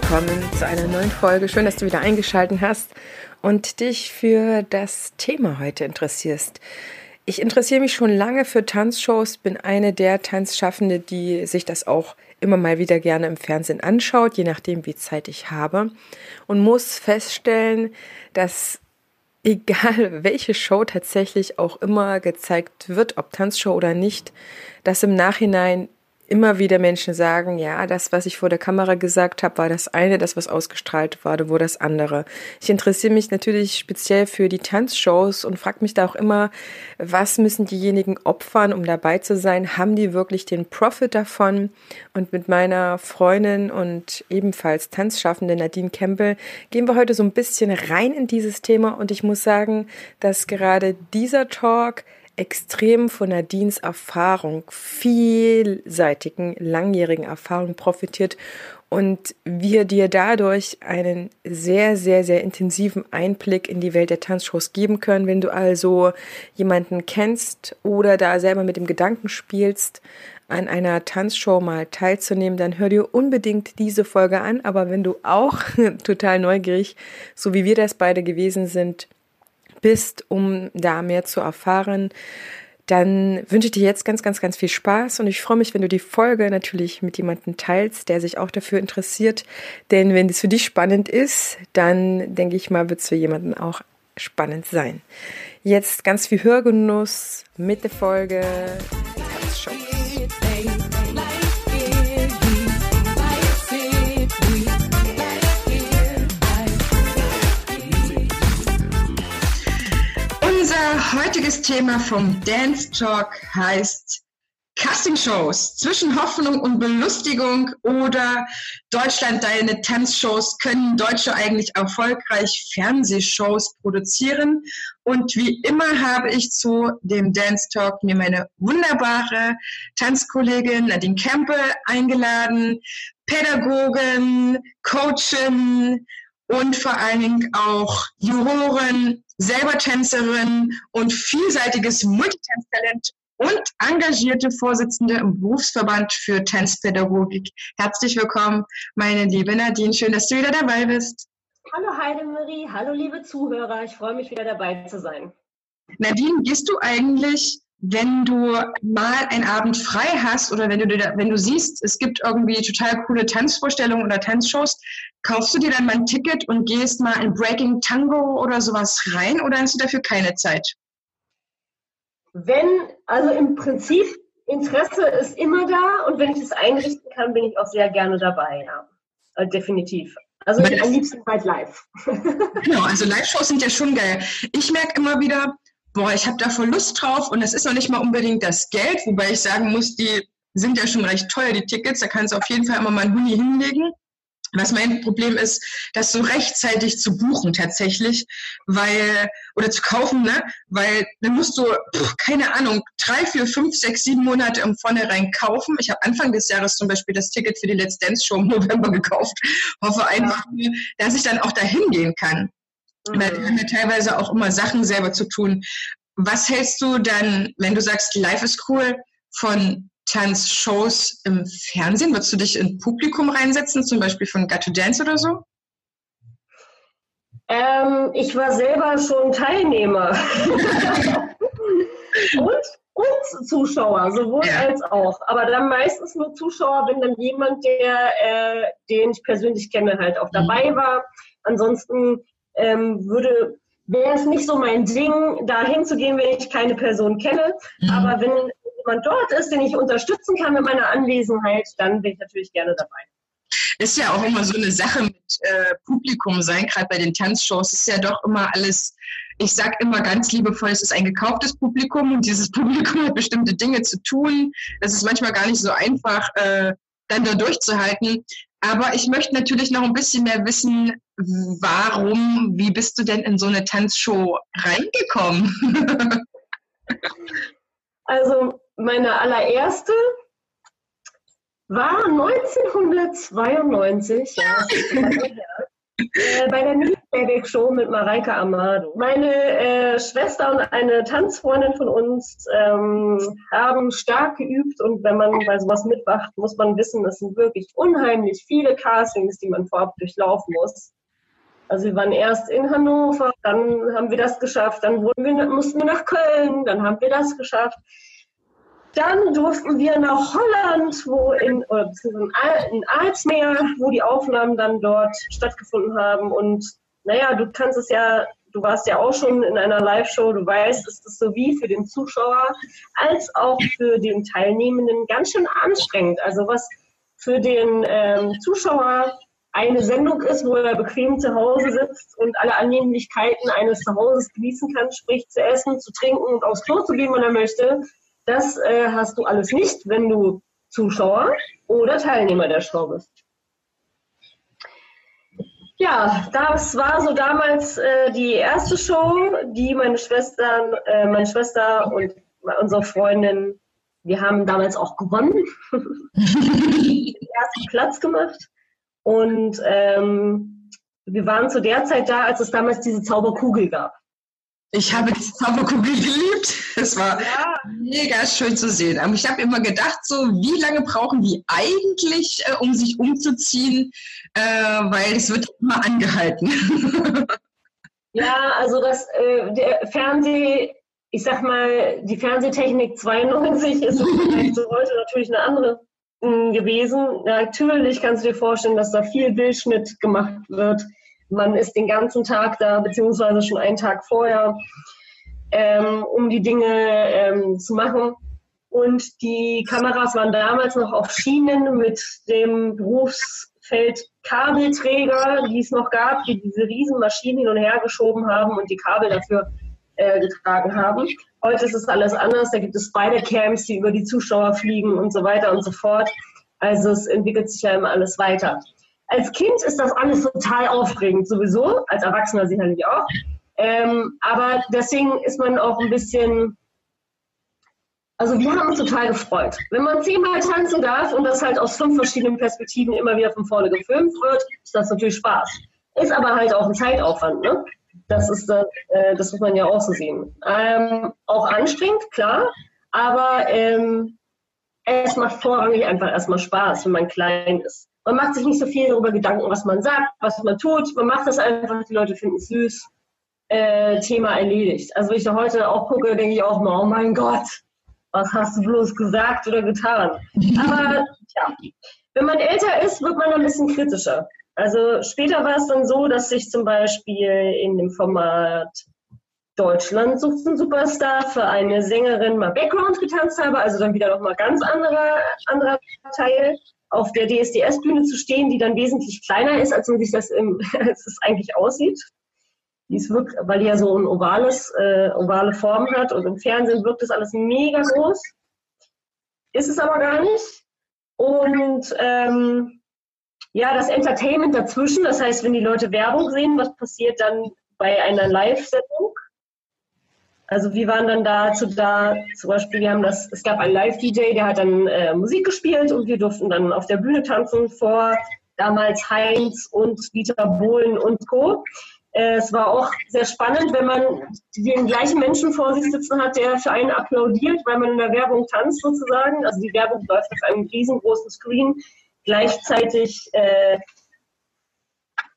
Willkommen zu einer neuen Folge. Schön, dass du wieder eingeschaltet hast und dich für das Thema heute interessierst. Ich interessiere mich schon lange für Tanzshows, bin eine der Tanzschaffende, die sich das auch immer mal wieder gerne im Fernsehen anschaut, je nachdem, wie Zeit ich habe. Und muss feststellen, dass egal welche Show tatsächlich auch immer gezeigt wird, ob Tanzshow oder nicht, dass im Nachhinein immer wieder Menschen sagen, ja, das, was ich vor der Kamera gesagt habe, war das eine, das, was ausgestrahlt wurde, war das andere. Ich interessiere mich natürlich speziell für die Tanzshows und frage mich da auch immer, was müssen diejenigen opfern, um dabei zu sein? Haben die wirklich den Profit davon? Und mit meiner Freundin und ebenfalls Tanzschaffende Nadine Campbell gehen wir heute so ein bisschen rein in dieses Thema und ich muss sagen, dass gerade dieser Talk extrem von Nadines Erfahrung, vielseitigen, langjährigen Erfahrung profitiert und wir dir dadurch einen sehr, sehr, sehr intensiven Einblick in die Welt der Tanzshows geben können. Wenn du also jemanden kennst oder da selber mit dem Gedanken spielst, an einer Tanzshow mal teilzunehmen, dann hör dir unbedingt diese Folge an. Aber wenn du auch total neugierig, so wie wir das beide gewesen sind, bist, um da mehr zu erfahren, dann wünsche ich dir jetzt ganz, ganz, ganz viel Spaß und ich freue mich, wenn du die Folge natürlich mit jemandem teilst, der sich auch dafür interessiert. Denn wenn es für dich spannend ist, dann denke ich mal, wird es für jemanden auch spannend sein. Jetzt ganz viel Hörgenuss mit der Folge heutiges Thema vom Dance Talk heißt Casting-Shows zwischen Hoffnung und Belustigung oder Deutschland deine Tanzshows können Deutsche eigentlich erfolgreich Fernsehshows produzieren. Und wie immer habe ich zu dem Dance Talk mir meine wunderbare Tanzkollegin Nadine Campbell eingeladen, Pädagogin, Coachin und vor allen Dingen auch Juroren, selber Tänzerin und vielseitiges Multitanztalent und engagierte Vorsitzende im Berufsverband für Tanzpädagogik. Herzlich willkommen, meine liebe Nadine. Schön, dass du wieder dabei bist. Hallo Heidemarie, hallo liebe Zuhörer. Ich freue mich wieder dabei zu sein. Nadine, gehst du eigentlich wenn du mal einen Abend frei hast oder wenn du, dir, wenn du siehst, es gibt irgendwie total coole Tanzvorstellungen oder Tanzshows, kaufst du dir dann mal ein Ticket und gehst mal in Breaking Tango oder sowas rein oder hast du dafür keine Zeit? Wenn, also im Prinzip, Interesse ist immer da und wenn ich es einrichten kann, bin ich auch sehr gerne dabei, ja. Äh, definitiv. Also am liebsten halt live. genau, also Live-Shows sind ja schon geil. Ich merke immer wieder, boah, ich habe da voll Lust drauf und es ist noch nicht mal unbedingt das Geld, wobei ich sagen muss, die sind ja schon recht teuer, die Tickets, da kannst du auf jeden Fall immer mal einen Huni hinlegen. Was mein Problem ist, das so rechtzeitig zu buchen tatsächlich, weil, oder zu kaufen, ne? Weil dann musst du, pff, keine Ahnung, drei, vier, fünf, sechs, sieben Monate im Vornherein kaufen. Ich habe Anfang des Jahres zum Beispiel das Ticket für die Let's Dance Show im November gekauft. Hoffe einfach, dass ich dann auch dahin gehen kann. Mhm. Weil wir haben ja teilweise auch immer Sachen selber zu tun. Was hältst du dann, wenn du sagst, live ist cool, von Tanzshows im Fernsehen? Würdest du dich in Publikum reinsetzen, zum Beispiel von Got to Dance oder so? Ähm, ich war selber schon Teilnehmer. und, und Zuschauer, sowohl ja. als auch. Aber dann meistens nur Zuschauer, wenn dann jemand, der, äh, den ich persönlich kenne, halt auch dabei mhm. war. Ansonsten ähm, würde wäre es nicht so mein Ding, da hinzugehen, wenn ich keine Person kenne. Mhm. Aber wenn jemand dort ist, den ich unterstützen kann mit meiner Anwesenheit, dann bin ich natürlich gerne dabei. Ist ja auch immer so eine Sache mit äh, Publikum sein, gerade bei den Tanzshows ist ja doch immer alles, ich sag immer ganz liebevoll, es ist ein gekauftes Publikum und dieses Publikum hat bestimmte Dinge zu tun. Das ist manchmal gar nicht so einfach, äh, dann da durchzuhalten. Aber ich möchte natürlich noch ein bisschen mehr wissen, warum, wie bist du denn in so eine Tanzshow reingekommen? also meine allererste war 1992, ja, äh, bei der Mini Show mit Mareike Amado. Meine äh, Schwester und eine Tanzfreundin von uns ähm, haben stark geübt und wenn man bei sowas mitwacht, muss man wissen, es sind wirklich unheimlich viele Castings, die man vorab durchlaufen muss. Also wir waren erst in Hannover, dann haben wir das geschafft, dann wir, mussten wir nach Köln, dann haben wir das geschafft. Dann durften wir nach Holland, wo in, in Aalsmeer, wo die Aufnahmen dann dort stattgefunden haben. Und naja, du kannst es ja, du warst ja auch schon in einer Live-Show, du weißt, es ist sowie für den Zuschauer als auch für den Teilnehmenden ganz schön anstrengend. Also was für den ähm, Zuschauer eine Sendung ist, wo er bequem zu Hause sitzt und alle Annehmlichkeiten eines Zuhauses genießen kann, sprich zu essen, zu trinken und aufs Klo zu gehen, wenn er möchte, das äh, hast du alles nicht, wenn du Zuschauer oder Teilnehmer der Show bist. Ja, das war so damals äh, die erste Show, die meine Schwestern, äh, meine Schwester und unsere Freundin, wir haben damals auch gewonnen, den ersten Platz gemacht. Und ähm, wir waren zu der Zeit da, als es damals diese Zauberkugel gab. Ich habe die Zauberkugel geliebt. Es war ja. mega schön zu sehen. Aber ich habe immer gedacht, so wie lange brauchen die eigentlich, äh, um sich umzuziehen, äh, weil es wird immer angehalten. ja, also das äh, der Fernseh, ich sag mal, die Fernsehtechnik 92 ist vielleicht so heute natürlich eine andere hm, gewesen. Natürlich kannst du dir vorstellen, dass da viel Bildschnitt gemacht wird man ist den ganzen Tag da, beziehungsweise schon einen Tag vorher, ähm, um die Dinge ähm, zu machen. Und die Kameras waren damals noch auf Schienen mit dem Berufsfeld Kabelträger, die es noch gab, die diese riesen Maschinen hin und her geschoben haben und die Kabel dafür äh, getragen haben. Heute ist es alles anders. Da gibt es Spider-Cams, die über die Zuschauer fliegen und so weiter und so fort. Also es entwickelt sich ja immer alles weiter als Kind ist das alles total aufregend, sowieso, als Erwachsener sicherlich auch. Ähm, aber deswegen ist man auch ein bisschen, also wir haben uns total gefreut. Wenn man zehnmal tanzen darf und das halt aus fünf verschiedenen Perspektiven immer wieder von vorne gefilmt wird, ist das natürlich Spaß. Ist aber halt auch ein Zeitaufwand, ne? Das ist äh, das muss man ja auch so sehen. Ähm, auch anstrengend, klar, aber ähm, es macht vorrangig einfach erstmal Spaß, wenn man klein ist. Man macht sich nicht so viel darüber Gedanken, was man sagt, was man tut. Man macht das einfach, die Leute finden es süß. Äh, Thema erledigt. Also wenn ich da heute auch gucke, denke ich auch mal, oh mein Gott, was hast du bloß gesagt oder getan? Aber ja, wenn man älter ist, wird man ein bisschen kritischer. Also später war es dann so, dass ich zum Beispiel in dem Format Deutschland sucht einen Superstar für eine Sängerin mal Background getanzt habe, also dann wieder nochmal ganz anderer, anderer Teil auf der DSDS-Bühne zu stehen, die dann wesentlich kleiner ist, als man sich das, im, als es eigentlich aussieht. Die ist wirklich, weil die ja so ein ovales, äh, ovale Form hat und im Fernsehen wirkt das alles mega groß. Ist es aber gar nicht. Und ähm, ja, das Entertainment dazwischen, das heißt, wenn die Leute Werbung sehen, was passiert dann bei einer Live-Sendung? Also wir waren dann dazu da, zum Beispiel, wir haben das, es gab einen Live-DJ, der hat dann äh, Musik gespielt und wir durften dann auf der Bühne tanzen vor damals Heinz und Dieter Bohlen und Co. Äh, es war auch sehr spannend, wenn man den gleichen Menschen vor sich sitzen hat, der für einen applaudiert, weil man in der Werbung tanzt sozusagen. Also die Werbung läuft auf einem riesengroßen Screen, gleichzeitig äh,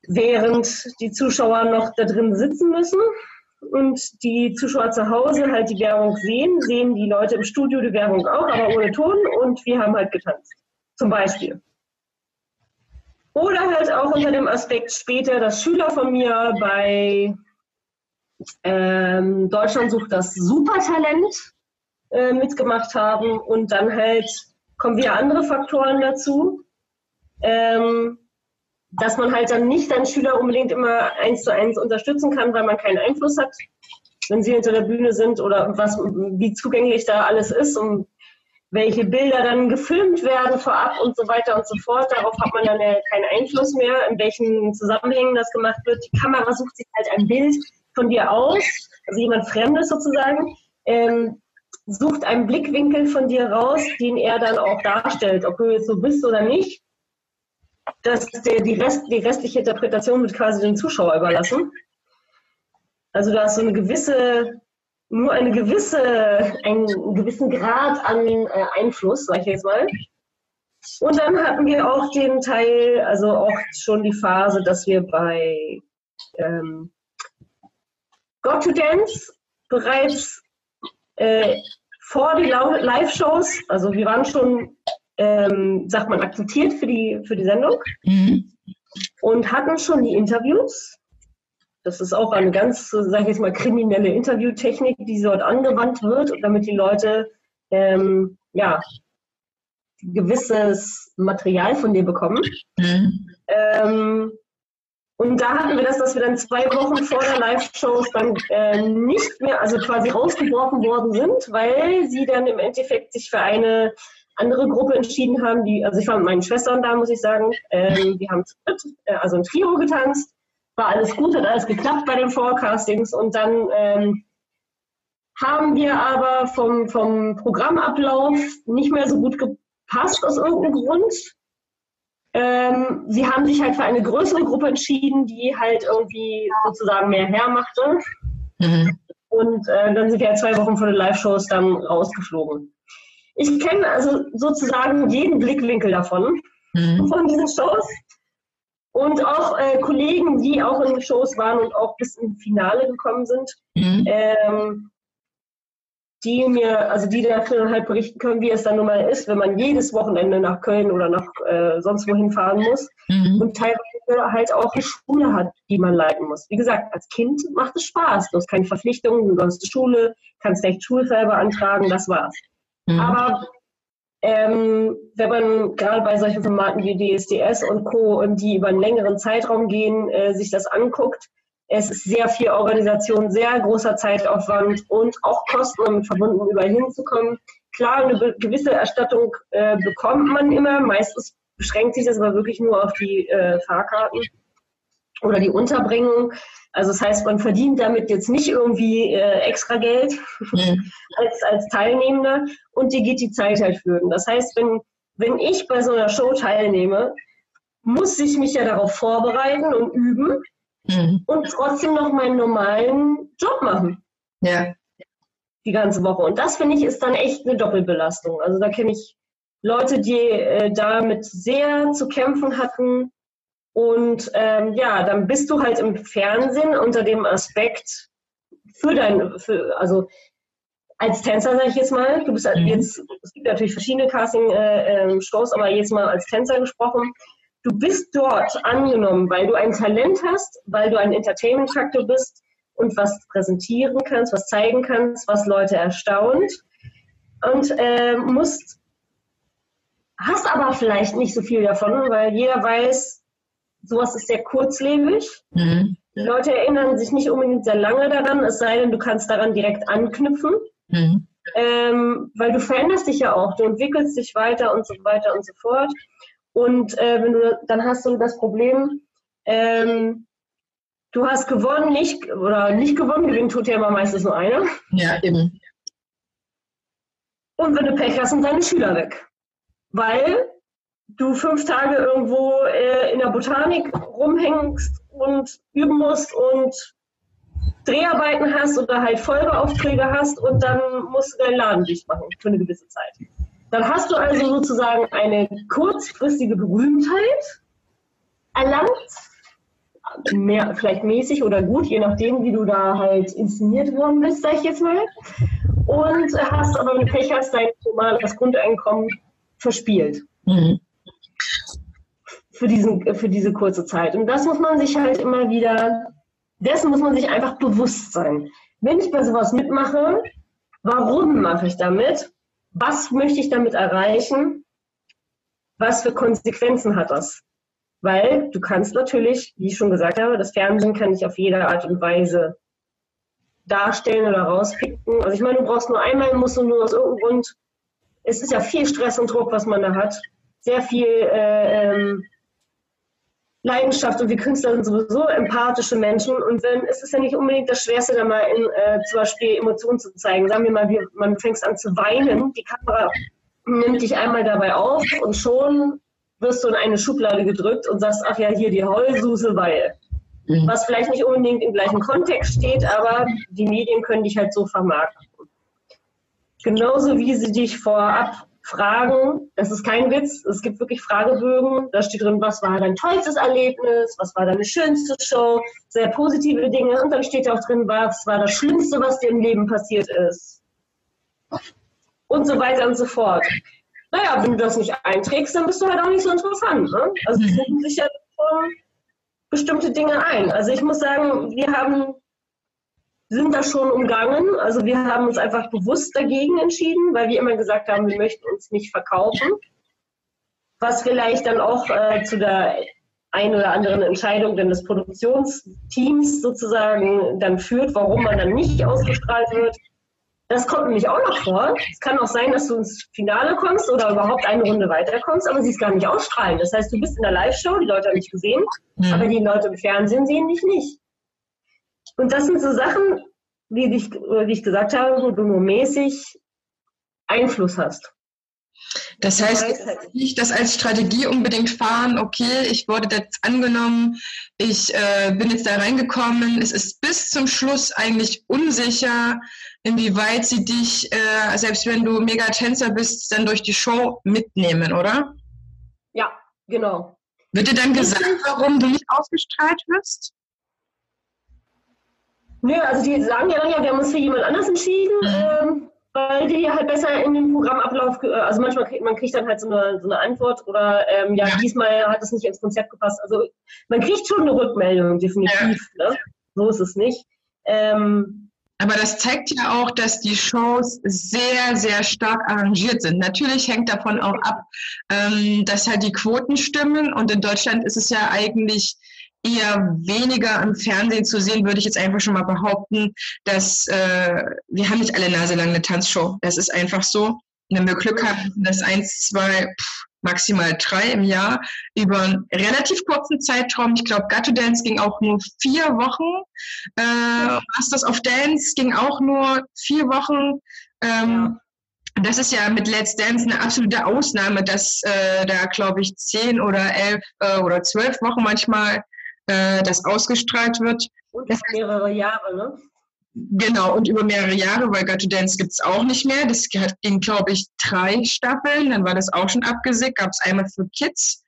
während die Zuschauer noch da drin sitzen müssen und die Zuschauer zu Hause halt die Werbung sehen, sehen die Leute im Studio die Werbung auch, aber ohne Ton und wir haben halt getanzt. Zum Beispiel. Oder halt auch unter dem Aspekt später, dass Schüler von mir bei ähm, Deutschland sucht das Supertalent äh, mitgemacht haben und dann halt kommen wieder andere Faktoren dazu. Ähm, dass man halt dann nicht seinen Schüler unbedingt immer eins zu eins unterstützen kann, weil man keinen Einfluss hat, wenn sie hinter der Bühne sind oder was, wie zugänglich da alles ist. Und welche Bilder dann gefilmt werden vorab und so weiter und so fort. Darauf hat man dann ja keinen Einfluss mehr, in welchen Zusammenhängen das gemacht wird. Die Kamera sucht sich halt ein Bild von dir aus, also jemand Fremdes sozusagen, ähm, sucht einen Blickwinkel von dir raus, den er dann auch darstellt, ob du jetzt so bist oder nicht. Das, der, die, Rest, die restliche Interpretation wird quasi dem Zuschauer überlassen. Also da ist so eine gewisse, nur eine gewisse, einen gewissen Grad an äh, Einfluss, sag ich jetzt mal. Und dann hatten wir auch den Teil, also auch schon die Phase, dass wir bei ähm, Got to Dance bereits äh, vor die Live-Shows, also wir waren schon, ähm, sagt man, akzeptiert für die, für die Sendung mhm. und hatten schon die Interviews. Das ist auch eine ganz, sage ich jetzt mal, kriminelle Interviewtechnik, die dort angewandt wird, damit die Leute ähm, ja, gewisses Material von dir bekommen. Mhm. Ähm, und da hatten wir das, dass wir dann zwei Wochen vor der Live-Show dann äh, nicht mehr, also quasi rausgebrochen worden sind, weil sie dann im Endeffekt sich für eine andere Gruppe entschieden haben, die, also ich war mit meinen Schwestern da, muss ich sagen, ähm, die haben äh, also ein Trio getanzt, war alles gut, hat alles geklappt bei den Forecastings und dann ähm, haben wir aber vom, vom Programmablauf nicht mehr so gut gepasst aus irgendeinem Grund. Ähm, sie haben sich halt für eine größere Gruppe entschieden, die halt irgendwie sozusagen mehr hermachte. Mhm. Und äh, dann sind wir ja zwei Wochen vor den Live-Shows dann rausgeflogen. Ich kenne also sozusagen jeden Blickwinkel davon, mhm. von diesen Shows. Und auch äh, Kollegen, die auch in den Shows waren und auch bis ins Finale gekommen sind. Mhm. Ähm, die mir, also die dafür halt berichten können, wie es dann nun mal ist, wenn man jedes Wochenende nach Köln oder nach äh, sonst wohin fahren muss mhm. und teilweise halt auch eine Schule hat, die man leiten muss. Wie gesagt, als Kind macht es Spaß. Du hast keine Verpflichtungen, du hast Schule, kannst vielleicht Schulfall beantragen, das war's. Mhm. Aber ähm, wenn man gerade bei solchen Formaten wie DSDS und Co. die über einen längeren Zeitraum gehen, äh, sich das anguckt, es ist sehr viel Organisation, sehr großer Zeitaufwand und auch Kosten damit verbunden, überall hinzukommen. Klar, eine gewisse Erstattung äh, bekommt man immer. Meistens beschränkt sich das aber wirklich nur auf die äh, Fahrkarten oder die Unterbringung. Also das heißt, man verdient damit jetzt nicht irgendwie äh, extra Geld mhm. als, als Teilnehmender und dir geht die Zeit halt führen. Das heißt, wenn, wenn ich bei so einer Show teilnehme, muss ich mich ja darauf vorbereiten und üben mhm. und trotzdem noch meinen normalen Job machen. Ja. Die ganze Woche. Und das finde ich ist dann echt eine Doppelbelastung. Also da kenne ich Leute, die äh, damit sehr zu kämpfen hatten. Und ähm, ja, dann bist du halt im Fernsehen unter dem Aspekt für dein, für, also als Tänzer sage ich jetzt mal, du bist mhm. jetzt, es gibt natürlich verschiedene Casting-Shows, äh, ähm, aber jetzt mal als Tänzer gesprochen, du bist dort angenommen, weil du ein Talent hast, weil du ein Entertainment-Faktor bist und was präsentieren kannst, was zeigen kannst, was Leute erstaunt. Und äh, musst, hast aber vielleicht nicht so viel davon, weil jeder weiß, sowas ist sehr kurzlebig. Mhm. Die Leute erinnern sich nicht unbedingt sehr lange daran, es sei denn, du kannst daran direkt anknüpfen. Mhm. Ähm, weil du veränderst dich ja auch, du entwickelst dich weiter und so weiter und so fort. Und äh, wenn du, dann hast du das Problem, ähm, du hast gewonnen, nicht oder nicht gewonnen, gewinnen tut ja immer meistens nur einer. Ja, eben. Und wenn du Pech hast, sind deine Schüler weg. Weil du fünf Tage irgendwo äh, in der Botanik rumhängst und üben musst und Dreharbeiten hast oder halt Folgeaufträge hast und dann musst du deinen Laden dicht machen für eine gewisse Zeit. Dann hast du also sozusagen eine kurzfristige Berühmtheit erlangt, mehr, vielleicht mäßig oder gut, je nachdem, wie du da halt inszeniert worden bist, sag ich jetzt mal. Und hast aber, du Pech hast, dein normales Grundeinkommen verspielt. Mhm. Für, diesen, für diese kurze Zeit. Und das muss man sich halt immer wieder, dessen muss man sich einfach bewusst sein. Wenn ich bei sowas mitmache, warum mache ich damit? was möchte ich damit erreichen? Was für Konsequenzen hat das? Weil du kannst natürlich, wie ich schon gesagt habe, das Fernsehen kann ich auf jede Art und Weise darstellen oder rauspicken. Also ich meine, du brauchst nur einmal, musst du nur aus irgendeinem Grund es ist ja viel Stress und Druck, was man da hat. Sehr viel äh, ähm, Leidenschaft und wir Künstler sind sowieso empathische Menschen und wenn, es ist ja nicht unbedingt das Schwerste, da mal in, äh, zum Beispiel Emotionen zu zeigen. Sagen wir mal, wie, man fängt an zu weinen, die Kamera nimmt dich einmal dabei auf und schon wirst du in eine Schublade gedrückt und sagst, ach ja, hier die Heulsuse, weil. Mhm. Was vielleicht nicht unbedingt im gleichen Kontext steht, aber die Medien können dich halt so vermarkten. Genauso wie sie dich vorab fragen, das ist kein Witz, es gibt wirklich Fragebögen, da steht drin, was war dein tollstes Erlebnis, was war deine schönste Show, sehr positive Dinge und dann steht auch drin, was war das Schlimmste, was dir im Leben passiert ist. Und so weiter und so fort. Naja, wenn du das nicht einträgst, dann bist du halt auch nicht so interessant. Ne? Also die suchen sich ja bestimmte Dinge ein. Also ich muss sagen, wir haben sind das schon umgangen. Also wir haben uns einfach bewusst dagegen entschieden, weil wir immer gesagt haben, wir möchten uns nicht verkaufen. Was vielleicht dann auch äh, zu der ein oder anderen Entscheidung denn des Produktionsteams sozusagen dann führt, warum man dann nicht ausgestrahlt wird. Das kommt nämlich auch noch vor. Es kann auch sein, dass du ins Finale kommst oder überhaupt eine Runde weiterkommst, aber sie ist gar nicht ausstrahlen. Das heißt, du bist in der Live-Show, die Leute haben dich gesehen, mhm. aber die Leute im Fernsehen sehen dich nicht. Und das sind so Sachen, wie ich, wie ich gesagt habe, wo du nur mäßig Einfluss hast. Das heißt nicht das als Strategie unbedingt fahren, okay, ich wurde jetzt angenommen, ich äh, bin jetzt da reingekommen, es ist bis zum Schluss eigentlich unsicher, inwieweit sie dich, äh, selbst wenn du mega Tänzer bist, dann durch die Show mitnehmen, oder? Ja, genau. Wird dir dann gesagt, warum du nicht ausgestrahlt wirst? Nö, also die sagen ja dann ja, wir haben uns für jemand anders entschieden, mhm. ähm, weil die halt besser in den Programmablauf, also manchmal kriegt man kriegt dann halt so eine, so eine Antwort oder ähm, ja, ja, diesmal hat es nicht ins Konzept gepasst. Also man kriegt schon eine Rückmeldung, definitiv. Ja. Ne? So ist es nicht. Ähm, aber das zeigt ja auch, dass die Shows sehr, sehr stark arrangiert sind. Natürlich hängt davon auch ab, ähm, dass halt die Quoten stimmen. Und in Deutschland ist es ja eigentlich eher weniger im Fernsehen zu sehen, würde ich jetzt einfach schon mal behaupten, dass äh, wir haben nicht alle Nase lang eine Tanzshow. Das ist einfach so. Wenn wir Glück haben, das eins, zwei, pff, maximal drei im Jahr über einen relativ kurzen Zeitraum. Ich glaube, Gatto Dance ging auch nur vier Wochen. Äh, Masters of Dance ging auch nur vier Wochen. Ähm, das ist ja mit Let's Dance eine absolute Ausnahme, dass äh, da, glaube ich, zehn oder elf äh, oder zwölf Wochen manchmal äh, das ausgestrahlt wird. Und das mehrere Jahre, ne? Genau, und über mehrere Jahre, weil Got to Dance gibt es auch nicht mehr. Das ging, glaube ich, drei Staffeln, dann war das auch schon abgesickt, gab es einmal für Kids.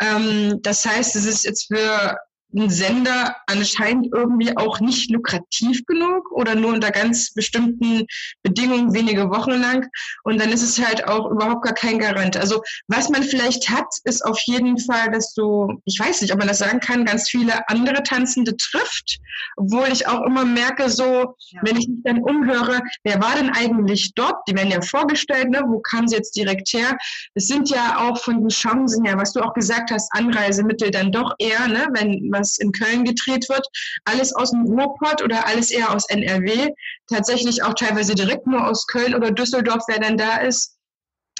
Ähm, das heißt, es ist jetzt für ein Sender anscheinend irgendwie auch nicht lukrativ genug oder nur unter ganz bestimmten Bedingungen wenige Wochen lang. Und dann ist es halt auch überhaupt gar kein Garant. Also was man vielleicht hat, ist auf jeden Fall, dass du, ich weiß nicht, ob man das sagen kann, ganz viele andere Tanzende trifft. Obwohl ich auch immer merke, so, ja. wenn ich mich dann umhöre, wer war denn eigentlich dort? Die werden ja vorgestellt, ne? wo kamen sie jetzt direkt her? Es sind ja auch von den Chancen her, was du auch gesagt hast, Anreisemittel dann doch eher, ne? wenn was in Köln gedreht wird, alles aus dem Ruhrpott oder alles eher aus NRW, tatsächlich auch teilweise direkt nur aus Köln oder Düsseldorf, wer dann da ist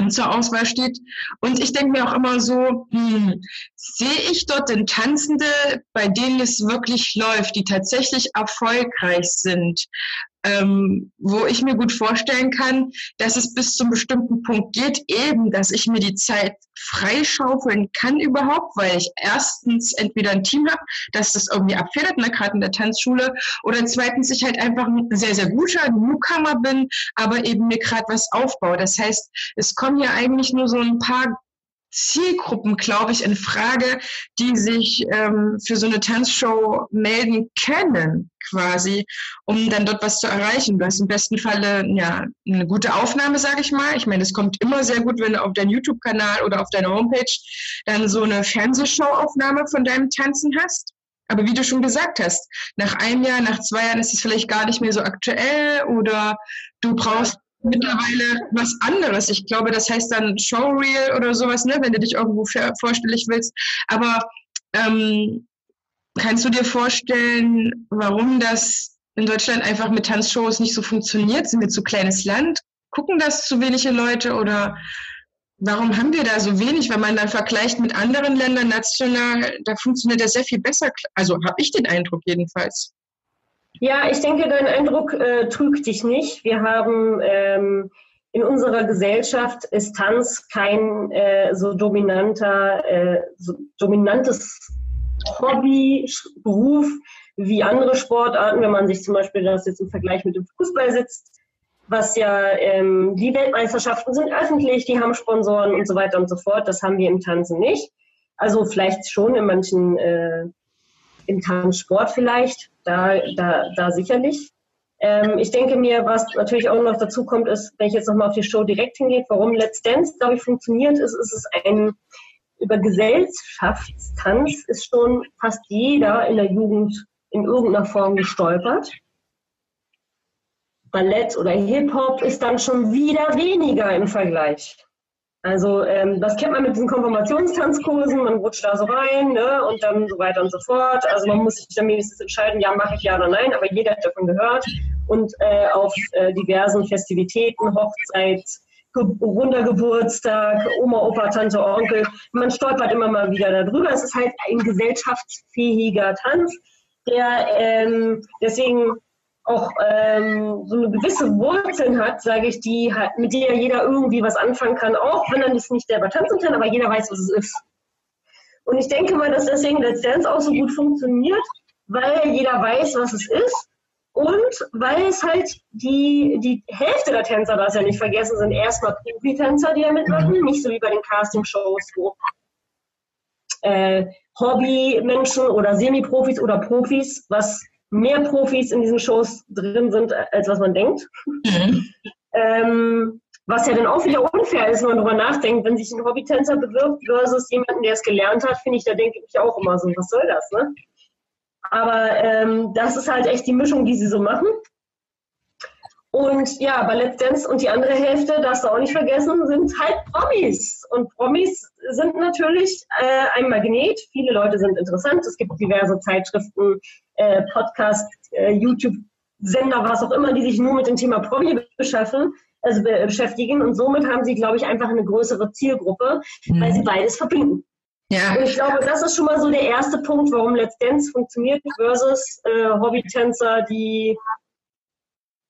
zur Auswahl steht. Und ich denke mir auch immer so, hm, sehe ich dort denn Tanzende, bei denen es wirklich läuft, die tatsächlich erfolgreich sind? Ähm, wo ich mir gut vorstellen kann, dass es bis zum bestimmten Punkt geht, eben, dass ich mir die Zeit freischaufeln kann überhaupt, weil ich erstens entweder ein Team habe, das das irgendwie abfedert, ne, gerade in der Tanzschule, oder zweitens ich halt einfach ein sehr, sehr guter Newcomer bin, aber eben mir gerade was aufbaue. Das heißt, es kommen ja eigentlich nur so ein paar Zielgruppen, glaube ich, in Frage, die sich ähm, für so eine Tanzshow melden können, quasi, um dann dort was zu erreichen. Du hast im besten Falle ja eine gute Aufnahme, sage ich mal. Ich meine, es kommt immer sehr gut, wenn du auf deinem YouTube-Kanal oder auf deiner Homepage dann so eine Fernsehshow-Aufnahme von deinem Tanzen hast. Aber wie du schon gesagt hast, nach einem Jahr, nach zwei Jahren ist es vielleicht gar nicht mehr so aktuell oder du brauchst mittlerweile was anderes. Ich glaube, das heißt dann Showreel oder sowas, ne, wenn du dich irgendwo vorstellig willst. Aber ähm, kannst du dir vorstellen, warum das in Deutschland einfach mit Tanzshows nicht so funktioniert? Sind wir zu kleines Land? gucken das zu wenige Leute oder warum haben wir da so wenig? Wenn man dann vergleicht mit anderen Ländern national, da funktioniert das sehr viel besser. Also habe ich den Eindruck jedenfalls. Ja, ich denke, dein Eindruck äh, trügt dich nicht. Wir haben ähm, in unserer Gesellschaft ist Tanz kein äh, so dominanter, äh, so dominantes Hobby, Beruf wie andere Sportarten, wenn man sich zum Beispiel das jetzt im Vergleich mit dem Fußball setzt, was ja ähm, die Weltmeisterschaften sind öffentlich, die haben Sponsoren und so weiter und so fort. Das haben wir im Tanzen nicht. Also vielleicht schon in manchen, äh, im Tanzsport vielleicht, da, da, da sicherlich. Ähm, ich denke mir, was natürlich auch noch dazu kommt, ist, wenn ich jetzt nochmal auf die Show direkt hingehe, warum Let's Dance, glaube ich, funktioniert, ist, ist es ein, über Gesellschaftstanz ist schon fast jeder in der Jugend in irgendeiner Form gestolpert. Ballett oder Hip-Hop ist dann schon wieder weniger im Vergleich. Also ähm, das kennt man mit diesen Konfirmationstanzkursen, man rutscht da so rein ne, und dann so weiter und so fort. Also man muss sich dann wenigstens entscheiden, ja, mache ich ja oder nein, aber jeder hat davon gehört. Und äh, auf äh, diversen Festivitäten, Hochzeit, runder Geburtstag, Oma, Opa, Tante, Onkel, man stolpert immer mal wieder darüber. Es ist halt ein gesellschaftsfähiger Tanz, der ähm, deswegen auch ähm, so eine gewisse Wurzeln hat, sage ich, die hat, mit der jeder irgendwie was anfangen kann, auch wenn er das nicht selber tanzen kann, aber jeder weiß, was es ist. Und ich denke mal, dass deswegen Let's Dance auch so gut funktioniert, weil jeder weiß, was es ist und weil es halt die, die Hälfte der Tänzer, das ja nicht vergessen, sind erstmal Profi-Tänzer, die da mitmachen, mhm. nicht so wie bei den Casting-Shows, wo äh, Hobby-Menschen oder Semi-Profis oder Profis, was mehr Profis in diesen Shows drin sind, als was man denkt. Mhm. Ähm, was ja dann auch wieder unfair ist, wenn man darüber nachdenkt, wenn sich ein Hobbytänzer bewirbt versus jemanden, der es gelernt hat, finde ich, da denke ich auch immer so, was soll das, ne? Aber ähm, das ist halt echt die Mischung, die sie so machen. Und ja, bei Let's Dance und die andere Hälfte, darfst du auch nicht vergessen, sind halt Promis. Und Promis sind natürlich äh, ein Magnet. Viele Leute sind interessant. Es gibt diverse Zeitschriften, äh, Podcasts, äh, YouTube-Sender, was auch immer, die sich nur mit dem Thema Promi beschaffen, also beschäftigen. Und somit haben sie, glaube ich, einfach eine größere Zielgruppe, mhm. weil sie beides verbinden. Ja. Und ich glaube, das ist schon mal so der erste Punkt, warum Let's Dance funktioniert versus äh, Hobbytänzer, die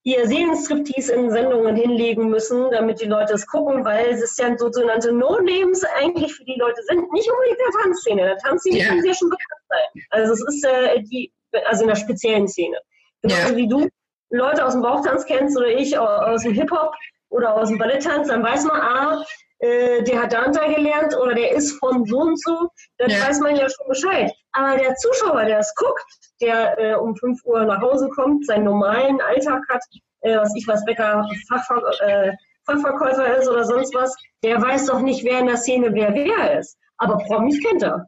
ihr Seelenstriptease in Sendungen hinlegen müssen, damit die Leute es gucken, weil es ja so sogenannte No-Names eigentlich für die Leute sind. Nicht unbedingt in der Tanzszene. In der Tanzszene yeah. sie ja schon bekannt sein. Also es ist äh, die, also in der speziellen Szene. Genauso yeah. wie du Leute aus dem Bauchtanz kennst oder ich aus dem Hip-Hop oder aus dem Balletttanz, dann weiß man, ah, äh, der hat da und da gelernt oder der ist von so und so, dann ja. weiß man ja schon Bescheid. Aber der Zuschauer, der es guckt, der äh, um 5 Uhr nach Hause kommt, seinen normalen Alltag hat, äh, was ich was Bäcker, Fachver äh, Fachverkäufer ist oder sonst was, der weiß doch nicht, wer in der Szene wer wer ist. Aber Promis kennt er.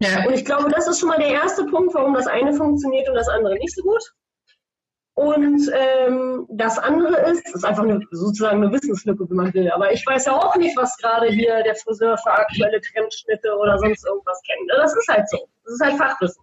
Ja. Und ich glaube, das ist schon mal der erste Punkt, warum das eine funktioniert und das andere nicht so gut. Und ähm, das andere ist, ist einfach eine, sozusagen eine Wissenslücke, wenn man will. Aber ich weiß ja auch nicht, was gerade hier der Friseur für aktuelle Trendschnitte oder sonst irgendwas kennt. Ne, das ist halt so. Das ist halt Fachwissen.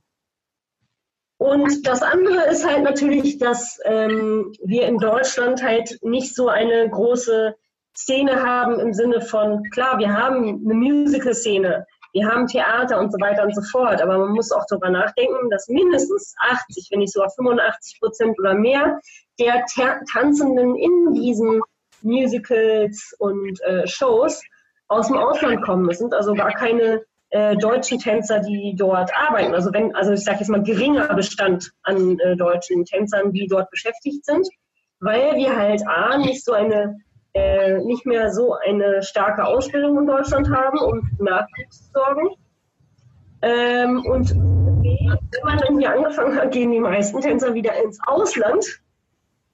Und das andere ist halt natürlich, dass ähm, wir in Deutschland halt nicht so eine große Szene haben im Sinne von, klar, wir haben eine Musical-Szene, wir haben Theater und so weiter und so fort. Aber man muss auch darüber nachdenken, dass mindestens 80, wenn nicht sogar 85 Prozent oder mehr der Tanzenden in diesen Musicals und äh, Shows aus dem Ausland kommen. Es sind also gar keine äh, deutschen Tänzer, die dort arbeiten. Also wenn, also ich sage jetzt mal geringer Bestand an äh, deutschen Tänzern, die dort beschäftigt sind, weil wir halt A, nicht so eine äh, nicht mehr so eine starke Ausbildung in Deutschland haben, um Nachwuchs zu sorgen. Ähm, und wenn man dann hier angefangen hat, gehen die meisten Tänzer wieder ins Ausland,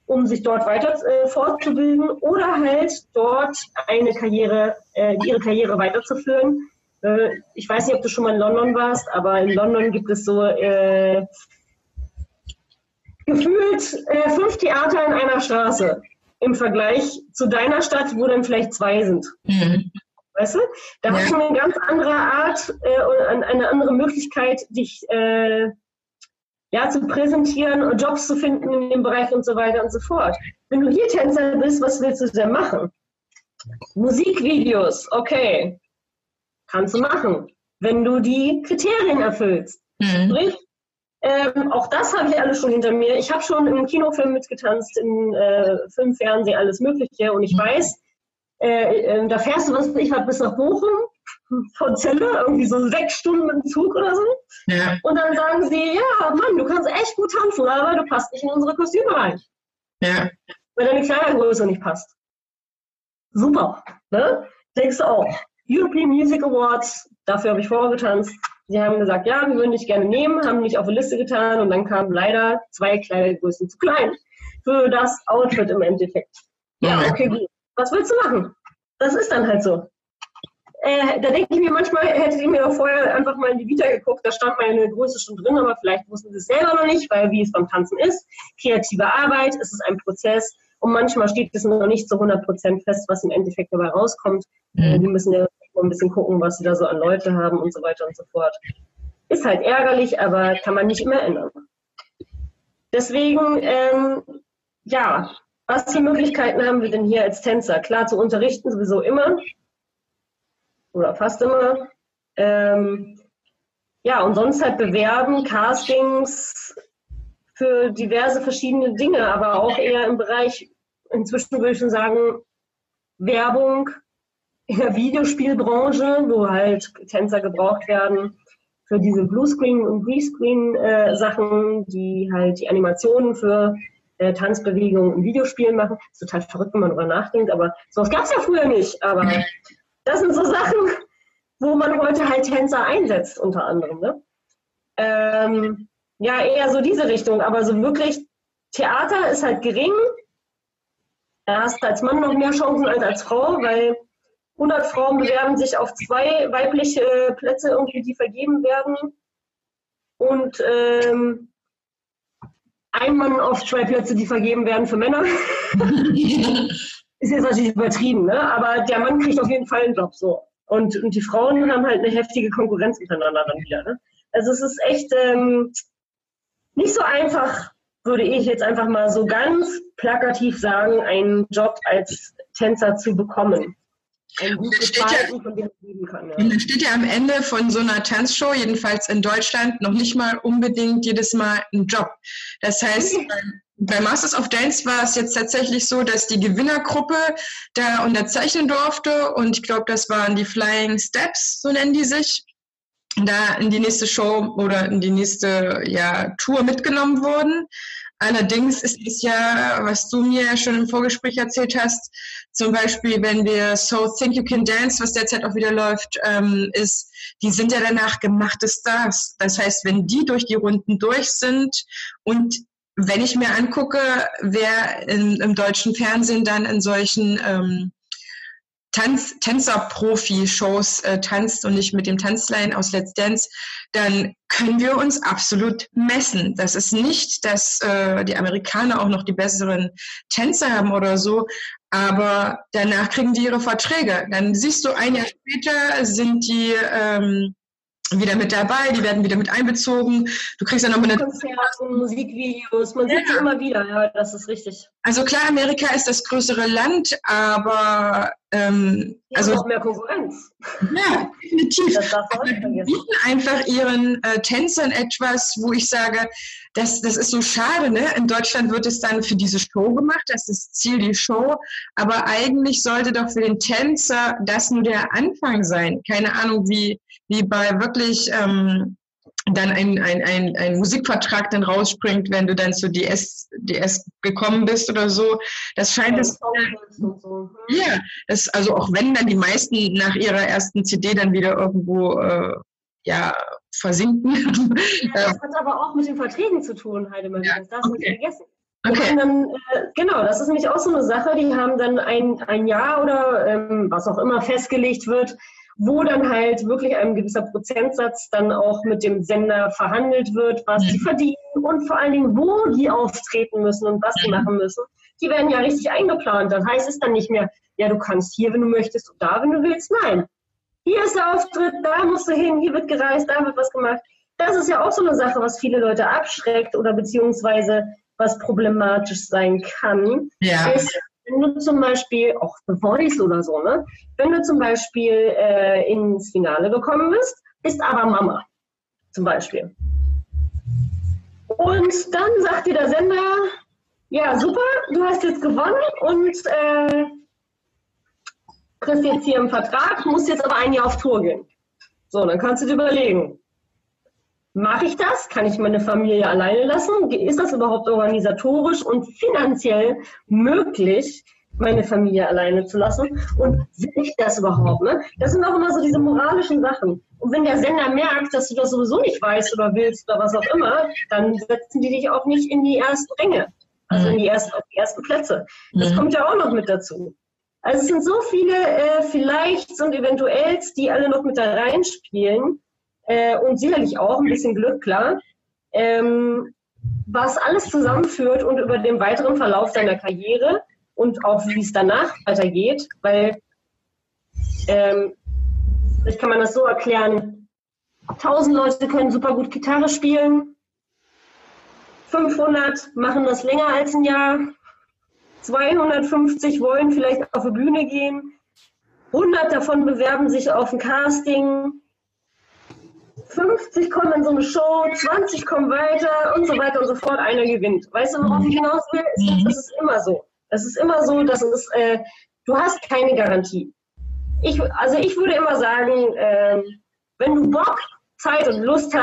um sich dort weiter äh, fortzubilden oder halt dort eine Karriere, äh, ihre Karriere weiterzuführen. Äh, ich weiß nicht, ob du schon mal in London warst, aber in London gibt es so äh, gefühlt äh, fünf Theater in einer Straße im Vergleich zu deiner Stadt, wo dann vielleicht zwei sind. Mhm. Weißt du? Da ja. hast du eine ganz andere Art äh, eine andere Möglichkeit, dich äh, ja, zu präsentieren und Jobs zu finden in dem Bereich und so weiter und so fort. wenn du hier Tänzer bist, was willst du denn machen? Musikvideos, okay, kannst du machen, wenn du die Kriterien erfüllst. Mhm. Sprich, ähm, auch das habe ich alles schon hinter mir. Ich habe schon im Kinofilm mitgetanzt, in äh, Film, Fernsehen, alles Mögliche. Und ich mhm. weiß, äh, äh, da fährst du, was ich habe, bis nach Bochum von Celle, irgendwie so sechs Stunden mit dem Zug oder so. Ja. Und dann sagen sie, ja, Mann, du kannst echt gut tanzen, aber du passt nicht in unsere Kostüme rein. Ja. Weil deine Kleidergröße nicht passt. Super. Ne? Denkst du auch. European Music Awards, dafür habe ich vorgetanzt. Sie haben gesagt, ja, wir würden dich gerne nehmen, haben mich auf eine Liste getan und dann kamen leider zwei Kleidergrößen zu klein für das Outfit im Endeffekt. Ja, okay, gut. Was willst du machen? Das ist dann halt so. Äh, da denke ich mir manchmal, hättet ihr mir vorher einfach mal in die Vita geguckt, da stand meine Größe schon drin, aber vielleicht wussten sie es selber noch nicht, weil wie es beim Tanzen ist, kreative Arbeit, es ist ein Prozess und manchmal steht es noch nicht zu 100 Prozent fest, was im Endeffekt dabei rauskommt. Mhm. Die müssen ja ein bisschen gucken, was sie da so an Leute haben und so weiter und so fort. Ist halt ärgerlich, aber kann man nicht immer ändern. Deswegen, ähm, ja, was für Möglichkeiten haben wir denn hier als Tänzer? Klar, zu unterrichten sowieso immer oder fast immer. Ähm, ja, und sonst halt bewerben, Castings für diverse verschiedene Dinge, aber auch eher im Bereich, inzwischen würde ich schon sagen, Werbung, in der Videospielbranche, wo halt Tänzer gebraucht werden für diese Bluescreen- und Greenscreen-Sachen, die halt die Animationen für äh, Tanzbewegungen in Videospielen machen. Ist total verrückt, wenn man darüber nachdenkt, aber sowas gab es ja früher nicht. Aber das sind so Sachen, wo man heute halt Tänzer einsetzt, unter anderem. Ne? Ähm, ja, eher so diese Richtung, aber so wirklich Theater ist halt gering. Da hast du als Mann noch mehr Chancen als als Frau, weil 100 Frauen bewerben sich auf zwei weibliche äh, Plätze, irgendwie, die vergeben werden. Und ähm, ein Mann auf zwei Plätze, die vergeben werden für Männer. ist jetzt natürlich übertrieben, ne? aber der Mann kriegt auf jeden Fall einen Job so. Und, und die Frauen haben halt eine heftige Konkurrenz untereinander dann wieder. Ne? Also es ist echt ähm, nicht so einfach, würde ich jetzt einfach mal so ganz plakativ sagen, einen Job als Tänzer zu bekommen ein gutes Verhalten, von dem man leben kann. Ja. Und dann steht ja am Ende von so einer Tanzshow, jedenfalls in Deutschland, noch nicht mal unbedingt jedes Mal ein Job. Das heißt, bei Masters of Dance war es jetzt tatsächlich so, dass die Gewinnergruppe da unterzeichnen durfte und ich glaube, das waren die Flying Steps, so nennen die sich, da in die nächste Show oder in die nächste ja, Tour mitgenommen wurden. Allerdings ist es ja, was du mir schon im Vorgespräch erzählt hast, zum Beispiel, wenn wir So Think You Can Dance, was derzeit auch wieder läuft, ähm, ist, die sind ja danach gemachte Stars. Das heißt, wenn die durch die Runden durch sind und wenn ich mir angucke, wer in, im deutschen Fernsehen dann in solchen ähm, Tanz, Tänzer-Profi-Shows äh, tanzt und nicht mit dem Tanzlein aus Let's Dance, dann können wir uns absolut messen. Das ist nicht, dass äh, die Amerikaner auch noch die besseren Tänzer haben oder so, aber danach kriegen die ihre Verträge. Dann siehst du, ein Jahr später sind die ähm, wieder mit dabei, die werden wieder mit einbezogen. Du kriegst dann noch eine Konzerten, Musikvideos, man ja. sieht sie immer wieder, ja, das ist richtig. Also klar, Amerika ist das größere Land, aber ähm, ja, also noch mehr Konkurrenz. Ja, definitiv. Das bieten einfach ihren äh, Tänzern etwas, wo ich sage, das, das ist so schade, ne? In Deutschland wird es dann für diese Show gemacht, das ist Ziel die Show, aber eigentlich sollte doch für den Tänzer das nur der Anfang sein. Keine Ahnung, wie wie bei wirklich ähm, dann ein, ein, ein, ein Musikvertrag dann rausspringt, wenn du dann zu DS, DS gekommen bist oder so. Das scheint es. So. Ja, das, also auch wenn dann die meisten nach ihrer ersten CD dann wieder irgendwo äh, ja, versinken. Ja, das hat aber auch mit den Verträgen zu tun, Heidemann. Ja, das darfst du okay. nicht vergessen. Okay. Dann, äh, genau, das ist nämlich auch so eine Sache, die haben dann ein, ein Jahr oder ähm, was auch immer festgelegt wird, wo dann halt wirklich ein gewisser Prozentsatz dann auch mit dem Sender verhandelt wird, was sie mhm. verdienen und vor allen Dingen, wo die auftreten müssen und was sie mhm. machen müssen. Die werden ja richtig eingeplant. Das heißt es dann nicht mehr, ja, du kannst hier, wenn du möchtest, und da, wenn du willst. Nein. Hier ist der Auftritt, da musst du hin, hier wird gereist, da wird was gemacht. Das ist ja auch so eine Sache, was viele Leute abschreckt oder beziehungsweise was problematisch sein kann, ja. ist, wenn du zum Beispiel, auch The Voice oder so, ne? wenn du zum Beispiel äh, ins Finale gekommen bist, bist aber Mama, zum Beispiel. Und dann sagt dir der Sender, ja, super, du hast jetzt gewonnen und äh, kriegst jetzt hier einen Vertrag, musst jetzt aber ein Jahr auf Tour gehen. So, dann kannst du dir überlegen, mache ich das? Kann ich meine Familie alleine lassen? Ist das überhaupt organisatorisch und finanziell möglich, meine Familie alleine zu lassen? Und will ich das überhaupt? Ne? Das sind auch immer so diese moralischen Sachen. Und wenn der Sender merkt, dass du das sowieso nicht weißt oder willst oder was auch immer, dann setzen die dich auch nicht in die ersten Ränge, also in die ersten, auf die ersten Plätze. Das mhm. kommt ja auch noch mit dazu. Also es sind so viele äh, Vielleicht und Eventuells, die alle noch mit da reinspielen äh, und sicherlich auch ein bisschen Glück, klar, ähm, was alles zusammenführt und über den weiteren Verlauf deiner Karriere und auch wie es danach weitergeht, weil ähm, vielleicht kann man das so erklären, 1000 Leute können super gut Gitarre spielen, 500 machen das länger als ein Jahr, 250 wollen vielleicht auf die Bühne gehen, 100 davon bewerben sich auf ein Casting, 50 kommen in so eine Show, 20 kommen weiter und so weiter und so fort, einer gewinnt. Weißt du, worauf ich hinaus will? Es, es ist immer so. Es ist immer so, dass es, äh, du hast keine Garantie. Ich, also ich würde immer sagen, äh, wenn du Bock, Zeit und Lust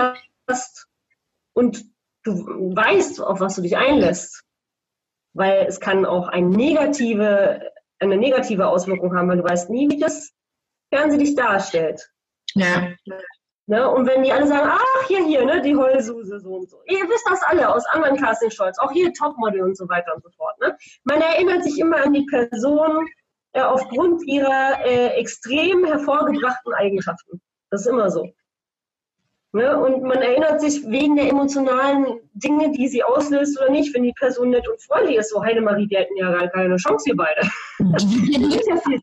hast und du weißt, auf was du dich einlässt, weil es kann auch eine negative, eine negative Auswirkung haben, weil du weißt nie, wie das Fernsehen dich darstellt. Ja. Ne? Und wenn die alle sagen, ach, hier, hier, ne, die Heulsuse, so und so. Ihr wisst das alle aus anderen Casting-Shows, auch hier Topmodel und so weiter und so fort. Ne? Man erinnert sich immer an die Person äh, aufgrund ihrer äh, extrem hervorgebrachten Eigenschaften. Das ist immer so. Ne? Und man erinnert sich wegen der emotionalen Dinge, die sie auslöst oder nicht, wenn die Person nett und freundlich ist. So, Heidemarie, die hätten ja gar keine Chance, hier beide. Die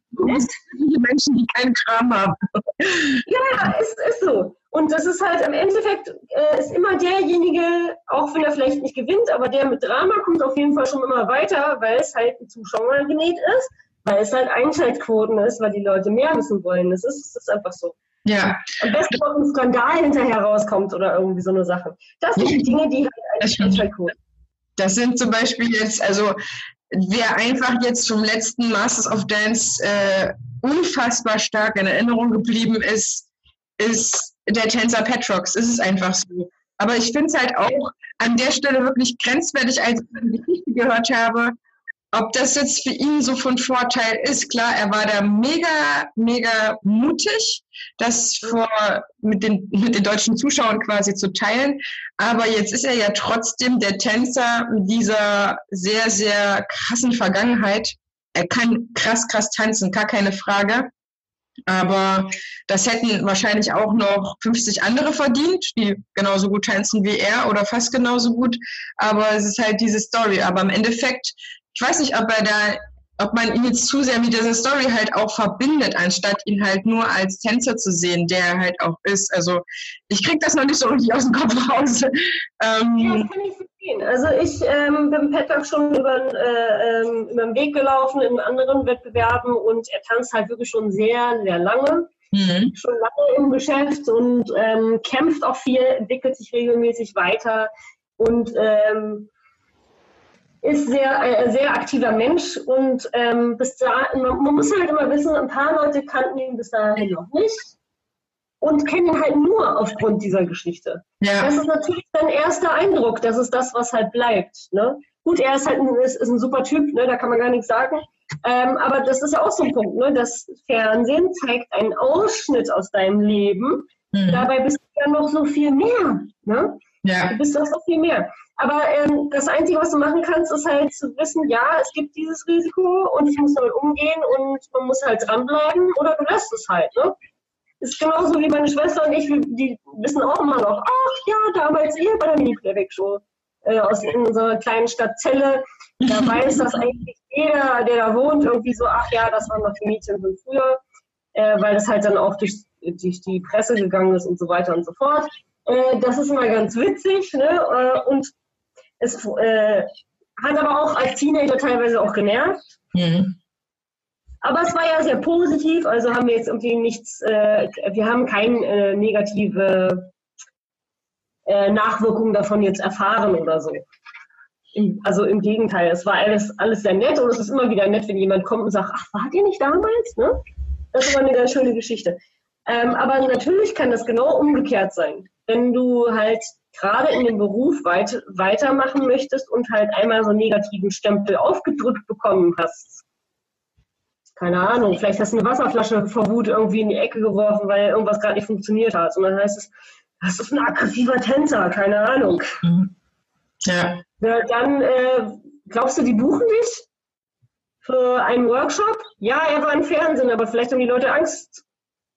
Menschen, die keinen Kram haben. Ja, ist, ist so. Und das ist halt im Endeffekt, äh, ist immer derjenige, auch wenn er vielleicht nicht gewinnt, aber der mit Drama kommt auf jeden Fall schon immer weiter, weil es halt ein Zuschauer genäht ist, weil es halt Einschaltquoten ist, weil die Leute mehr wissen wollen. Das ist, das ist einfach so. Ja. Am besten noch ein Skandal hinterher rauskommt oder irgendwie so eine Sache. Das sind die Dinge, die halt Einschaltquoten. Das sind zum Beispiel jetzt, also wer einfach jetzt vom letzten Masters of Dance äh, unfassbar stark in Erinnerung geblieben ist, ist der Tänzer Petrox. Es ist einfach so. Aber ich finde es halt auch an der Stelle wirklich grenzwertig, als ich die Geschichte gehört habe, ob das jetzt für ihn so von Vorteil ist. Klar, er war da mega, mega mutig, das vor, mit, den, mit den deutschen Zuschauern quasi zu teilen. Aber jetzt ist er ja trotzdem der Tänzer dieser sehr, sehr krassen Vergangenheit. Er kann krass, krass tanzen, gar keine Frage. Aber das hätten wahrscheinlich auch noch 50 andere verdient, die genauso gut tanzen wie er oder fast genauso gut. Aber es ist halt diese Story. Aber im Endeffekt, ich weiß nicht, ob er da, ob man ihn jetzt zu sehr mit dieser Story halt auch verbindet, anstatt ihn halt nur als Tänzer zu sehen, der er halt auch ist. Also ich krieg das noch nicht so richtig aus dem Kopf raus. Ähm, ja, kann ich verstehen. Also ich ähm, bin Petak schon über, äh, ähm, über den Weg gelaufen in anderen Wettbewerben und er tanzt halt wirklich schon sehr, sehr lange. Mhm. Schon lange im Geschäft und ähm, kämpft auch viel, entwickelt sich regelmäßig weiter und ähm, ist sehr, ein sehr aktiver Mensch und ähm, bis da, man, man, muss halt immer wissen, ein paar Leute kannten ihn bis dahin noch nicht und kennen ihn halt nur aufgrund dieser Geschichte. Ja. Das ist natürlich sein erster Eindruck, das ist das, was halt bleibt. Ne? Gut, er ist halt ein, ist, ist ein super Typ, ne? da kann man gar nichts sagen. Ähm, aber das ist ja auch so ein Punkt, ne? das Fernsehen zeigt einen Ausschnitt aus deinem Leben. Mhm. Dabei bist du ja noch so viel mehr. Ne? Ja. Du bist doch so viel mehr. Aber ähm, das Einzige, was du machen kannst, ist halt zu wissen, ja, es gibt dieses Risiko und ich muss damit umgehen und man muss halt dranbleiben oder du lässt es halt. Ne? Ist genauso wie meine Schwester und ich, die wissen auch immer noch, ach ja, damals ihr bei der Mini-Playback-Show äh, aus unserer kleinen Stadt Celle. Da weiß das eigentlich jeder, der da wohnt, irgendwie so, ach ja, das waren noch die Mädchen von früher, äh, weil das halt dann auch durch, durch die Presse gegangen ist und so weiter und so fort. Äh, das ist immer ganz witzig. Ne? Äh, und Es äh, hat aber auch als Teenager teilweise auch genervt. Mhm. Aber es war ja sehr positiv, also haben wir jetzt irgendwie nichts, äh, wir haben keine äh, negative äh, Nachwirkungen davon jetzt erfahren oder so. Im, also im Gegenteil, es war alles, alles sehr nett und es ist immer wieder nett, wenn jemand kommt und sagt, ach, wart ihr nicht damals? Ne? Das ist immer eine ganz schöne Geschichte. Ähm, aber natürlich kann das genau umgekehrt sein. Wenn du halt gerade in dem Beruf weit, weitermachen möchtest und halt einmal so einen negativen Stempel aufgedrückt bekommen hast. Keine Ahnung, vielleicht hast du eine Wasserflasche vor Wut irgendwie in die Ecke geworfen, weil irgendwas gerade nicht funktioniert hat. Und dann heißt es, das ist ein aggressiver Tänzer, keine Ahnung. Mhm. Ja. ja dann äh, glaubst du, die buchen dich für einen Workshop? Ja, er war im Fernsehen, aber vielleicht haben die Leute Angst,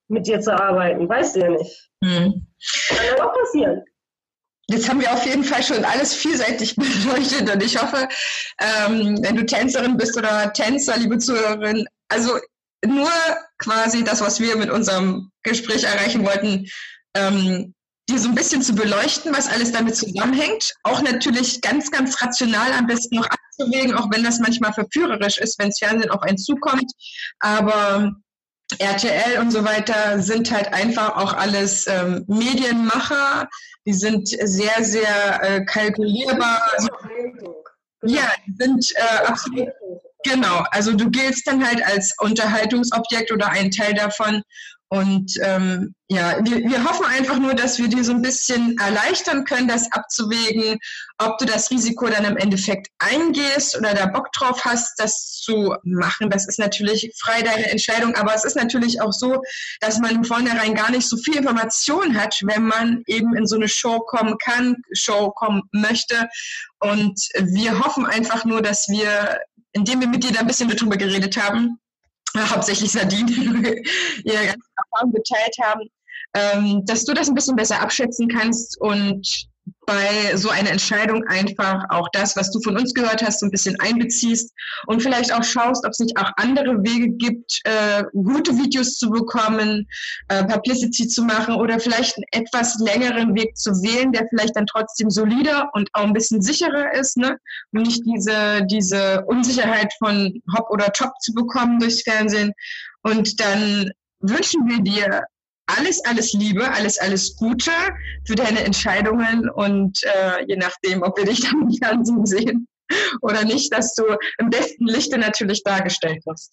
mit dir zu arbeiten. Weißt du ja nicht. Mhm. Kann ja auch passieren. Jetzt haben wir auf jeden Fall schon alles vielseitig beleuchtet und ich hoffe, ähm, wenn du Tänzerin bist oder Tänzer, liebe Zuhörerin, also nur quasi das, was wir mit unserem Gespräch erreichen wollten, ähm, dir so ein bisschen zu beleuchten, was alles damit zusammenhängt. Auch natürlich ganz, ganz rational am besten noch abzuwägen, auch wenn das manchmal verführerisch ist, wenn das Fernsehen auf einen zukommt. Aber RTL und so weiter sind halt einfach auch alles ähm, Medienmacher. Die sind sehr, sehr äh, kalkulierbar. Genau. Ja, sind äh, absolut. Genau, also du giltst dann halt als Unterhaltungsobjekt oder ein Teil davon und ähm, ja, wir, wir hoffen einfach nur, dass wir dir so ein bisschen erleichtern können, das abzuwägen, ob du das Risiko dann im Endeffekt eingehst oder da Bock drauf hast, das zu machen. Das ist natürlich frei deine Entscheidung, aber es ist natürlich auch so, dass man im Vornherein gar nicht so viel Information hat, wenn man eben in so eine Show kommen kann, Show kommen möchte. Und wir hoffen einfach nur, dass wir, indem wir mit dir da ein bisschen darüber geredet haben, hauptsächlich Sardinen, ihre ganze Erfahrung geteilt haben, ähm, dass du das ein bisschen besser abschätzen kannst und bei so einer Entscheidung einfach auch das, was du von uns gehört hast, so ein bisschen einbeziehst und vielleicht auch schaust, ob es nicht auch andere Wege gibt, äh, gute Videos zu bekommen, äh, Publicity zu machen oder vielleicht einen etwas längeren Weg zu wählen, der vielleicht dann trotzdem solider und auch ein bisschen sicherer ist, ne? Und nicht diese, diese Unsicherheit von Hop oder Top zu bekommen durchs Fernsehen. Und dann wünschen wir dir alles, alles Liebe, alles, alles Gute für deine Entscheidungen und äh, je nachdem, ob wir dich dann im Fernsehen sehen oder nicht, dass du im besten Lichte natürlich dargestellt wirst.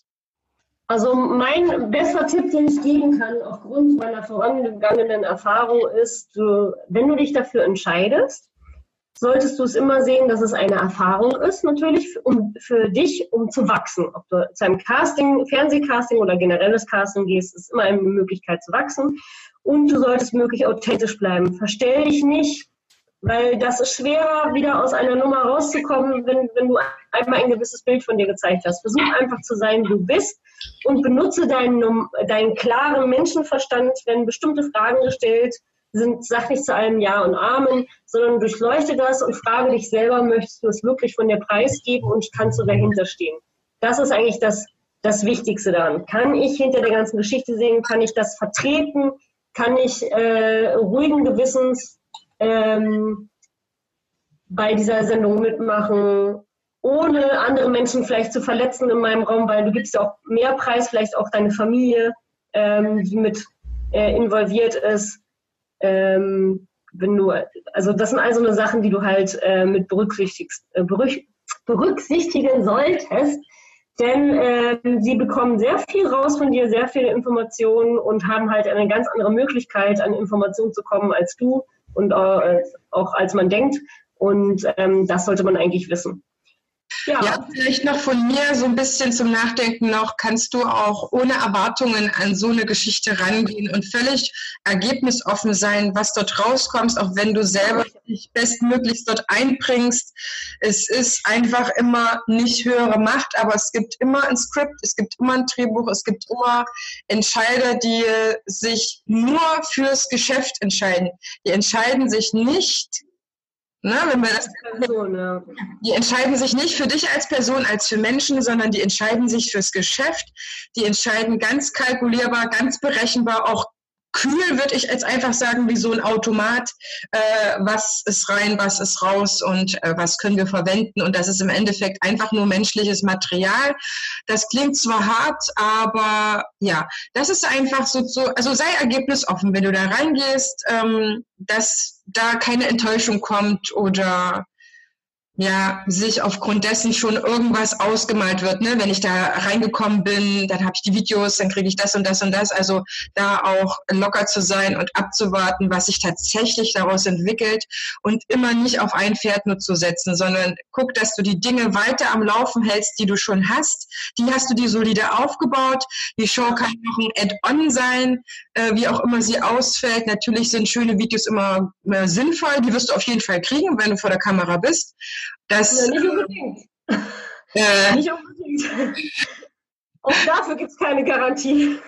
Also mein bester Tipp, den ich geben kann, aufgrund meiner vorangegangenen Erfahrung, ist, du, wenn du dich dafür entscheidest, solltest du es immer sehen, dass es eine Erfahrung ist, natürlich um, für dich, um zu wachsen. Ob du zu einem Casting, Fernsehcasting oder generelles Casting gehst, ist immer eine Möglichkeit zu wachsen. Und du solltest möglich authentisch bleiben. Verstell dich nicht, weil das ist schwerer, wieder aus einer Nummer rauszukommen, wenn, wenn du einmal ein gewisses Bild von dir gezeigt hast. Versuch einfach zu sein, wie du bist und benutze deinen, deinen klaren Menschenverstand, wenn bestimmte Fragen gestellt sind, sag nicht zu allem Ja und Amen, sondern durchleuchte das und frage dich selber, möchtest du es wirklich von dir preisgeben und kannst du dahinter stehen? Das ist eigentlich das, das Wichtigste daran. Kann ich hinter der ganzen Geschichte sehen? Kann ich das vertreten? Kann ich äh, ruhigen Gewissens ähm, bei dieser Sendung mitmachen, ohne andere Menschen vielleicht zu verletzen in meinem Raum, weil du gibst ja auch mehr Preis, vielleicht auch deine Familie, ähm, die mit äh, involviert ist. Ähm, wenn du, also das sind also eine Sachen, die du halt äh, mit berücksichtigst, äh, berücksichtigen solltest, denn äh, sie bekommen sehr viel raus von dir, sehr viele Informationen und haben halt eine ganz andere Möglichkeit, an Informationen zu kommen als du und auch als man denkt. Und ähm, das sollte man eigentlich wissen. Ja. ja, vielleicht noch von mir so ein bisschen zum Nachdenken noch, kannst du auch ohne Erwartungen an so eine Geschichte rangehen und völlig ergebnisoffen sein, was dort rauskommt, auch wenn du selber dich bestmöglichst dort einbringst. Es ist einfach immer nicht höhere Macht, aber es gibt immer ein Skript, es gibt immer ein Drehbuch, es gibt immer Entscheider, die sich nur fürs Geschäft entscheiden. Die entscheiden sich nicht Ne, wenn wir das, Person, ja. Die entscheiden sich nicht für dich als Person, als für Menschen, sondern die entscheiden sich fürs Geschäft. Die entscheiden ganz kalkulierbar, ganz berechenbar, auch kühl, würde ich jetzt einfach sagen, wie so ein Automat. Äh, was ist rein, was ist raus und äh, was können wir verwenden? Und das ist im Endeffekt einfach nur menschliches Material. Das klingt zwar hart, aber ja, das ist einfach so, so also sei ergebnisoffen, wenn du da reingehst, ähm, dass da keine Enttäuschung kommt oder ja, sich aufgrund dessen schon irgendwas ausgemalt wird. Ne? Wenn ich da reingekommen bin, dann habe ich die Videos, dann kriege ich das und das und das. Also da auch locker zu sein und abzuwarten, was sich tatsächlich daraus entwickelt und immer nicht auf ein Pferd nur zu setzen, sondern guck, dass du die Dinge weiter am Laufen hältst, die du schon hast. Die hast du dir solide aufgebaut. Die Show kann noch ein Add-on sein, äh, wie auch immer sie ausfällt. Natürlich sind schöne Videos immer, immer sinnvoll. Die wirst du auf jeden Fall kriegen, wenn du vor der Kamera bist. Das, ja, nicht unbedingt. Äh, nicht unbedingt. Auch dafür gibt es keine Garantie.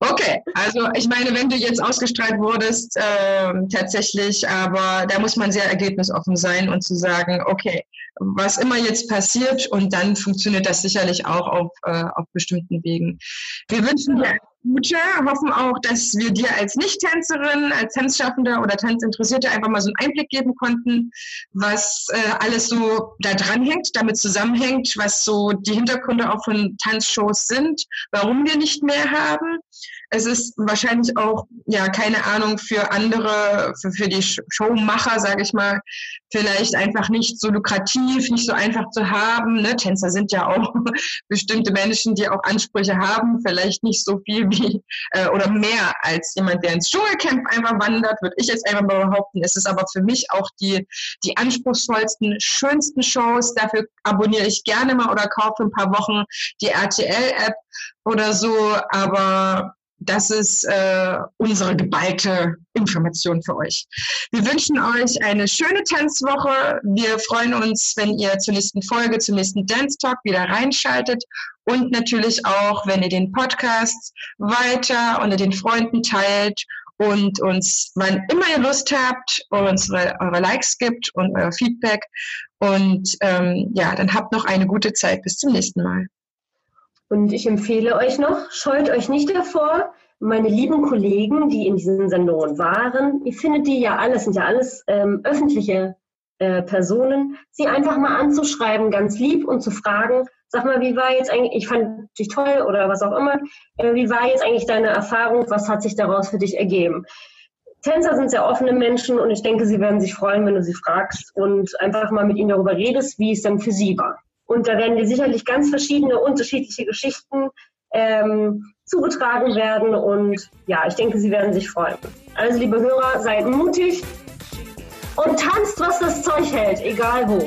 Okay, also ich meine, wenn du jetzt ausgestrahlt wurdest, äh, tatsächlich, aber da muss man sehr ergebnisoffen sein und zu sagen, okay, was immer jetzt passiert und dann funktioniert das sicherlich auch auf, äh, auf bestimmten Wegen. Wir wünschen dir Gute, hoffen auch, dass wir dir als Nicht-Tänzerin, als Tanzschaffender oder Tanzinteressierte einfach mal so einen Einblick geben konnten, was äh, alles so da dran hängt, damit zusammenhängt, was so die Hintergründe auch von Tanzshows sind, warum wir nicht mehr haben. Es ist wahrscheinlich auch, ja, keine Ahnung, für andere, für, für die Showmacher, sage ich mal, vielleicht einfach nicht so lukrativ, nicht so einfach zu haben. Ne? Tänzer sind ja auch bestimmte Menschen, die auch Ansprüche haben, vielleicht nicht so viel wie äh, oder mehr als jemand, der ins Dschungelcamp einfach wandert, würde ich jetzt einfach mal behaupten. Es ist aber für mich auch die, die anspruchsvollsten, schönsten Shows. Dafür abonniere ich gerne mal oder kaufe ein paar Wochen die RTL-App oder so. Aber das ist äh, unsere geballte Information für euch. Wir wünschen euch eine schöne Tanzwoche. Wir freuen uns, wenn ihr zur nächsten Folge, zum nächsten Dance Talk wieder reinschaltet und natürlich auch, wenn ihr den Podcast weiter unter den Freunden teilt und uns, wann immer ihr Lust habt, unsere, eure Likes gibt und euer Feedback. Und ähm, ja, dann habt noch eine gute Zeit. Bis zum nächsten Mal. Und ich empfehle euch noch, scheut euch nicht davor, meine lieben Kollegen, die in diesen Sendungen waren, ihr findet die ja alles, sind ja alles ähm, öffentliche äh, Personen, sie einfach mal anzuschreiben, ganz lieb und zu fragen, sag mal, wie war jetzt eigentlich, ich fand dich toll oder was auch immer, äh, wie war jetzt eigentlich deine Erfahrung, was hat sich daraus für dich ergeben? Tänzer sind sehr offene Menschen und ich denke, sie werden sich freuen, wenn du sie fragst und einfach mal mit ihnen darüber redest, wie es dann für sie war. Und da werden dir sicherlich ganz verschiedene, unterschiedliche Geschichten ähm, zugetragen werden. Und ja, ich denke, Sie werden sich freuen. Also, liebe Hörer, seid mutig und tanzt, was das Zeug hält, egal wo.